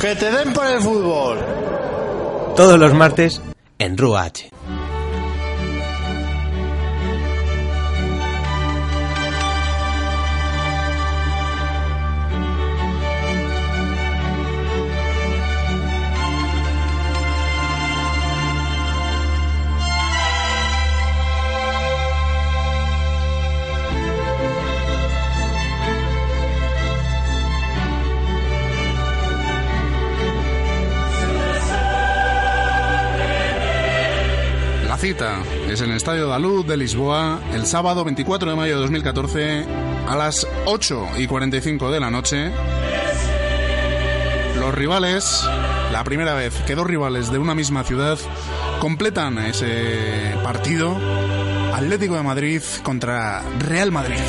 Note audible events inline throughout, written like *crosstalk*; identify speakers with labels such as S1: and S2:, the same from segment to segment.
S1: Que te den por el fútbol.
S2: Todos los martes en RUH.
S3: Es en el Estadio da Luz de Lisboa el sábado 24 de mayo de 2014 a las 8 y 45 de la noche. Los rivales, la primera vez que dos rivales de una misma ciudad completan ese partido, Atlético de Madrid contra Real Madrid.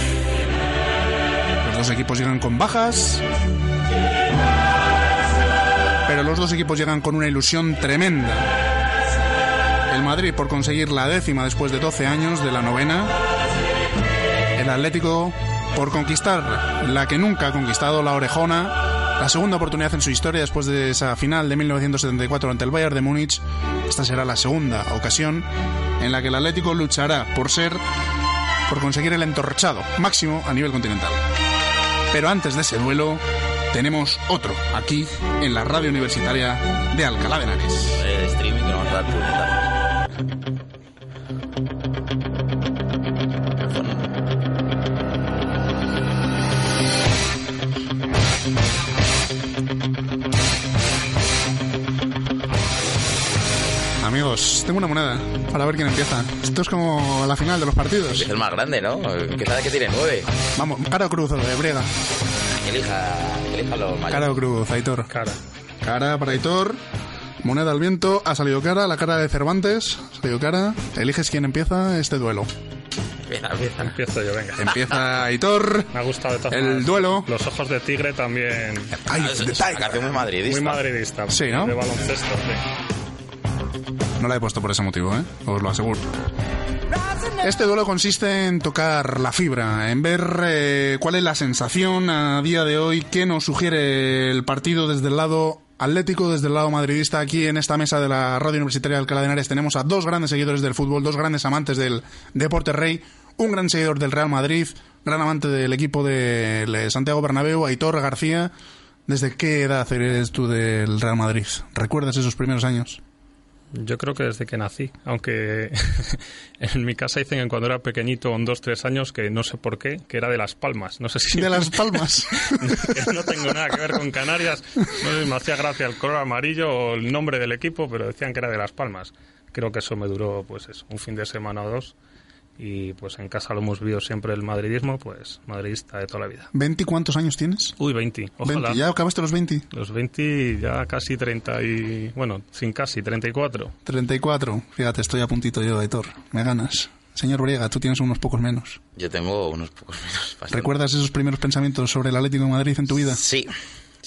S3: Los dos equipos llegan con bajas, pero los dos equipos llegan con una ilusión tremenda. El Madrid por conseguir la décima después de 12 años de la novena. El Atlético por conquistar la que nunca ha conquistado, la orejona. La segunda oportunidad en su historia después de esa final de 1974 ante el Bayern de Múnich. Esta será la segunda ocasión en la que el Atlético luchará por ser, por conseguir el entorchado máximo a nivel continental. Pero antes de ese duelo, tenemos otro aquí en la radio universitaria de Alcalá de Henares. Amigos, tengo una moneda para ver quién empieza. Esto es como la final de los partidos.
S4: Es el más grande, ¿no? Que sabe que tiene nueve.
S3: Vamos, cara o cruz de Brega.
S4: Elija, elija los mayores.
S3: Cara o cruz, Aitor.
S5: Cara.
S3: Cara para Aitor. Moneda al viento. Ha salido cara. La cara de Cervantes. Ha salido cara. Eliges quién empieza este duelo.
S4: Empieza, empieza.
S5: Empiezo yo, venga.
S3: Empieza Aitor. *laughs*
S5: Me ha gustado de todas
S3: El duelo.
S5: Los ojos de tigre también.
S3: Ay,
S4: Ah, Es,
S3: de
S4: es una
S3: Tiger.
S4: canción muy madridista.
S5: Muy madridista.
S3: Sí, ¿no?
S5: De baloncesto, sí.
S3: No la he puesto por ese motivo, ¿eh? Os lo aseguro. Este duelo consiste en tocar la fibra, en ver eh, cuál es la sensación a día de hoy, qué nos sugiere el partido desde el lado atlético, desde el lado madridista. Aquí en esta mesa de la Radio Universitaria de Alcalá de Henares tenemos a dos grandes seguidores del fútbol, dos grandes amantes del deporte rey, un gran seguidor del Real Madrid, gran amante del equipo de Santiago Bernabéu, Aitor García. ¿Desde qué edad eres tú del Real Madrid? ¿Recuerdas esos primeros años?
S5: Yo creo que desde que nací, aunque *laughs* en mi casa dicen que cuando era pequeñito, con dos, tres años, que no sé por qué, que era de Las Palmas. No sé si...
S3: De Las Palmas. *laughs*
S5: no tengo nada que ver con Canarias. No sé si me hacía gracia el color amarillo o el nombre del equipo, pero decían que era de Las Palmas. Creo que eso me duró, pues eso, un fin de semana o dos. Y pues en casa lo hemos vivido siempre el madridismo, pues madridista de toda la vida.
S3: ¿20 cuántos años tienes?
S5: Uy, 20. Ojalá.
S3: 20. ¿Ya acabaste los 20?
S5: Los 20 ya casi 30 y... Bueno, sin casi, 34.
S3: 34. Fíjate, estoy a puntito yo, Aitor. Me ganas. Señor Briega, tú tienes unos pocos menos.
S4: Yo tengo unos pocos menos. bastante.
S3: ¿Recuerdas esos primeros pensamientos sobre el Atlético de Madrid en tu vida?
S4: Sí,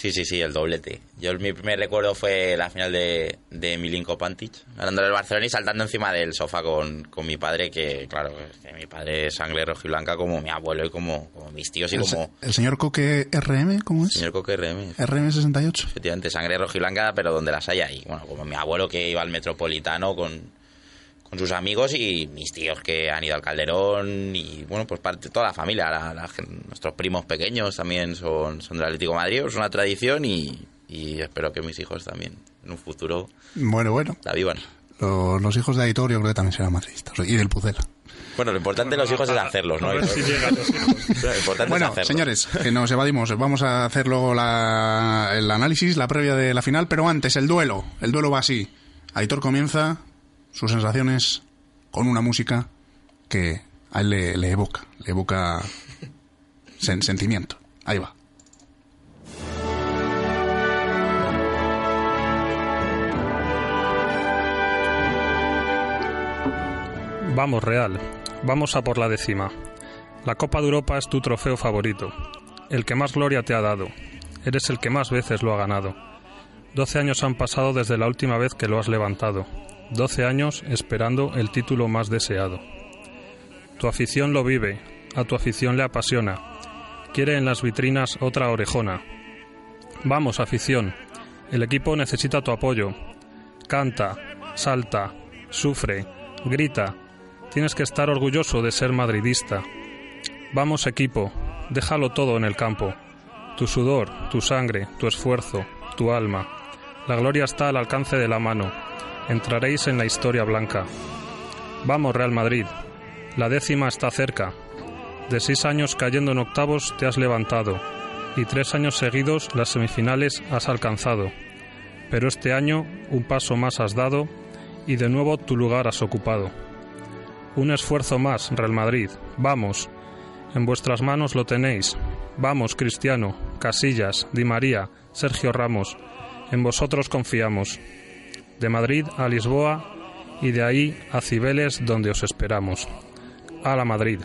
S4: sí, sí, sí, el doblete. Yo mi primer recuerdo fue la final de, de Milinko Pantic, ganando el Barcelona y saltando encima del sofá con, con mi padre, que claro, que mi padre es sangre rojiblanca como mi abuelo y como, como mis tíos y
S3: El,
S4: como
S3: el señor Coque RM, ¿cómo es?
S4: señor Coque RM.
S3: RM68.
S4: Efectivamente, sangre rojiblanca, pero donde las haya ahí. Bueno, como mi abuelo que iba al metropolitano con, con sus amigos y mis tíos que han ido al Calderón y, bueno, pues parte toda la familia. la- la nuestros primos pequeños también son, son del Atlético de Madrid. Es una tradición y, y espero que mis hijos también en un futuro
S3: Bueno, bueno.
S4: la vivan.
S3: Lo- Los, hijos de Aitor yo creo que también serán madridistas. Y del Pucela.
S4: Bueno, lo importante de los hijos es hacerlos, ¿no?
S5: A ver si llegan los hijos. *laughs*
S4: Lo importante
S3: Bueno,
S4: es hacerlos.
S3: señores, que nos evadimos. Vamos a hacer luego la- el análisis, la previa de la final, pero antes el duelo. El duelo va así. Aitor comienza sus sensaciones con una música que a él le, evoca, le evoca sentimiento. Ahí va.
S5: Vamos, Real, vamos a por la décima. La Copa de Europa es tu trofeo favorito, el que más gloria te ha dado. Eres el que más veces lo ha ganado. Doce años han pasado desde la última vez que lo has levantado. Doce años esperando el título más deseado. Tu afición lo vive, a tu afición le apasiona. Quiere en las vitrinas otra orejona. Vamos, afición. El equipo necesita tu apoyo. Canta, salta, sufre, grita. Tienes que estar orgulloso de ser madridista. Vamos, equipo. Déjalo todo en el campo. Tu sudor, tu sangre, tu esfuerzo, tu alma. La gloria está al alcance de la mano. Entraréis en la historia blanca. Vamos, Real Madrid. La décima está cerca. De seis años cayendo en octavos te has levantado y tres años seguidos las semifinales has alcanzado. Pero este año un paso más has dado y de nuevo tu lugar has ocupado. Un esfuerzo más, Real Madrid. Vamos. En vuestras manos lo tenéis. Vamos, Cristiano, Casillas, Di María, Sergio Ramos. En vosotros confiamos. De Madrid a Lisboa y de ahí a Cibeles donde os esperamos. A la Madrid.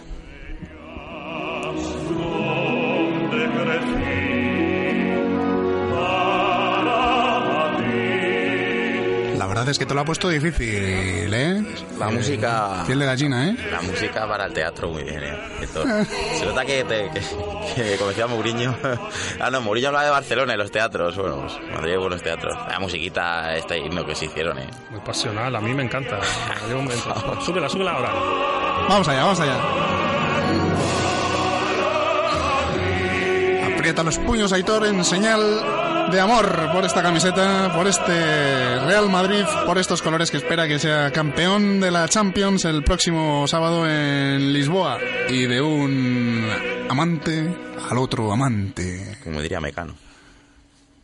S3: Verdad es que te lo ha puesto difícil, ¿eh?
S4: La música.
S3: Piel de gallina, ¿eh?
S4: La música para el teatro muy bien, ¿eh? Esto- se nota que, te- que, que, como decía Mourinho. *laughs* ah, no, Mourinho hablaba de Barcelona y los teatros. Bueno, pues Madrid hay buenos teatros. La musiquita, este himno que se hicieron, ¿eh?
S5: Muy pasional, a mí me encanta. *laughs* Súbela, súbela ahora.
S3: Vamos allá, vamos allá. Aprieta los puños, Aitor, en señal de amor por esta camiseta, por este Real Madrid, por estos colores que espera que sea campeón de la Champions el próximo sábado en Lisboa. Y de un amante al otro amante.
S4: Como diría Mecano.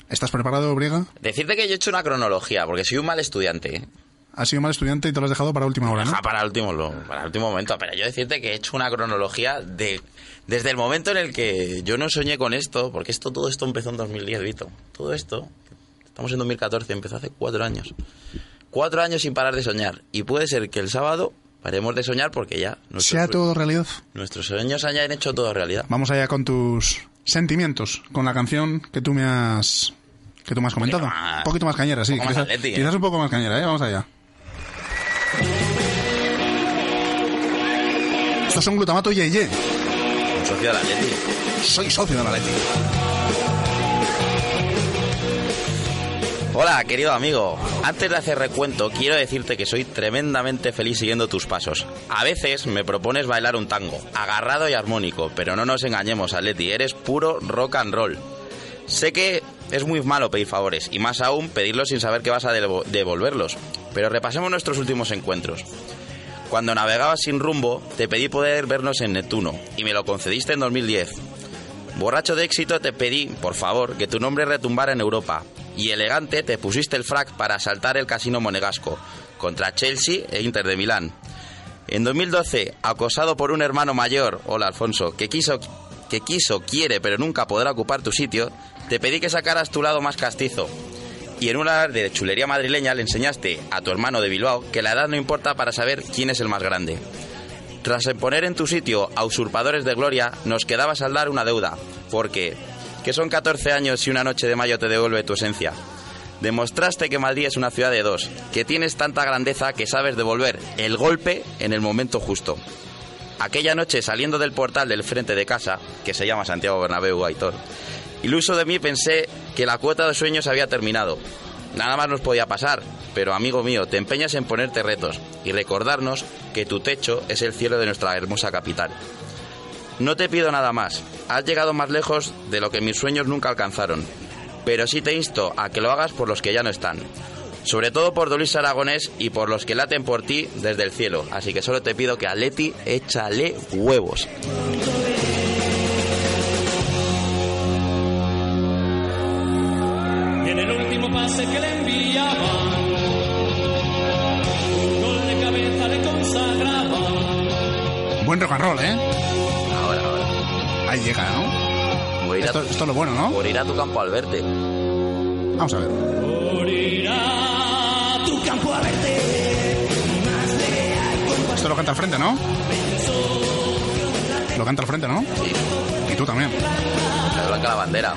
S3: ¿Estás preparado, Briega?
S4: Decirte que yo he hecho una cronología, porque soy un mal estudiante, ¿eh?
S3: Has sido mal estudiante y te lo has dejado para última hora, ¿no?
S4: Ah, para último, lo- para último momento. Pero yo decirte que he hecho una cronología de desde el momento en el que yo no soñé con esto, porque esto todo esto empezó en 2010, Vito. Todo esto, estamos en 2014, empezó hace cuatro años. Cuatro años sin parar de soñar. Y puede ser que el sábado paremos de soñar porque ya
S3: Sea todo realidad.
S4: nuestros sueños hayan hecho todo realidad.
S3: Vamos allá con tus sentimientos, con la canción que tú me has que tú me has comentado.
S4: poquito más-
S3: un poquito más cañera, sí.
S4: un
S3: quizás,
S4: atleti, ¿eh?
S3: quizás un poco más cañera, ¿eh? Vamos allá. Estos son glutamato y ye.
S4: Un socio de la Atleti.
S3: Soy socio de la Leti.
S4: Hola, querido amigo. Antes de hacer recuento, quiero decirte que soy tremendamente feliz siguiendo tus pasos. A veces me propones bailar un tango, agarrado y armónico, pero no nos engañemos, Atleti, eres puro rock and roll. Sé que es muy malo pedir favores, y más aún pedirlos sin saber que vas a devo- devolverlos. Pero repasemos nuestros últimos encuentros. Cuando navegabas sin rumbo, te pedí poder vernos en Neptuno, y me lo concediste en 2010. Borracho de éxito te pedí, por favor, que tu nombre retumbara en Europa. Y elegante te pusiste el frac para asaltar el casino monegasco contra Chelsea e Inter de Milán. En 2012, acosado por un hermano mayor, hola Alfonso, que quiso, que quiso, quiere, pero nunca podrá ocupar tu sitio, te pedí que sacaras tu lado más castizo. Y en una de chulería madrileña le enseñaste a tu hermano de Bilbao que la edad no importa para saber quién es el más grande. Tras poner en tu sitio a usurpadores de gloria, nos quedaba saldar una deuda, porque, que son 14 años y una noche de mayo te devuelve tu esencia. Demostraste que Madrid es una ciudad de dos, que tienes tanta grandeza que sabes devolver el golpe en el momento justo. Aquella noche saliendo del portal del frente de casa, que se llama Santiago Bernabéu Aitor, iluso de mí pensé que la cuota de sueños había terminado. Nada más nos podía pasar, pero amigo mío, te empeñas en ponerte retos y recordarnos que tu techo es el cielo de nuestra hermosa capital. No te pido nada más, has llegado más lejos de lo que mis sueños nunca alcanzaron, pero sí te insto a que lo hagas por los que ya no están. Sobre todo por Luis Aragonés y por los que laten por ti desde el cielo. Así que solo te pido que a Leti échale huevos.
S6: Pase que le enviaban, un gol de cabeza le consagraba.
S3: Buen rock and roll, ¿eh?
S4: Ahora, ahora.
S3: Ahí llega, ¿no?
S4: Por ir, a
S3: Esto,
S4: tu,
S3: esto es lo bueno, ¿no?
S4: por ir a tu campo al verte.
S3: Vamos a ver.
S6: Por ir a tu campo a verte.
S3: Esto lo canta al frente, ¿no? Lo canta al frente, ¿no?
S4: Sí,
S3: Y tú también.
S4: se blanca la bandera.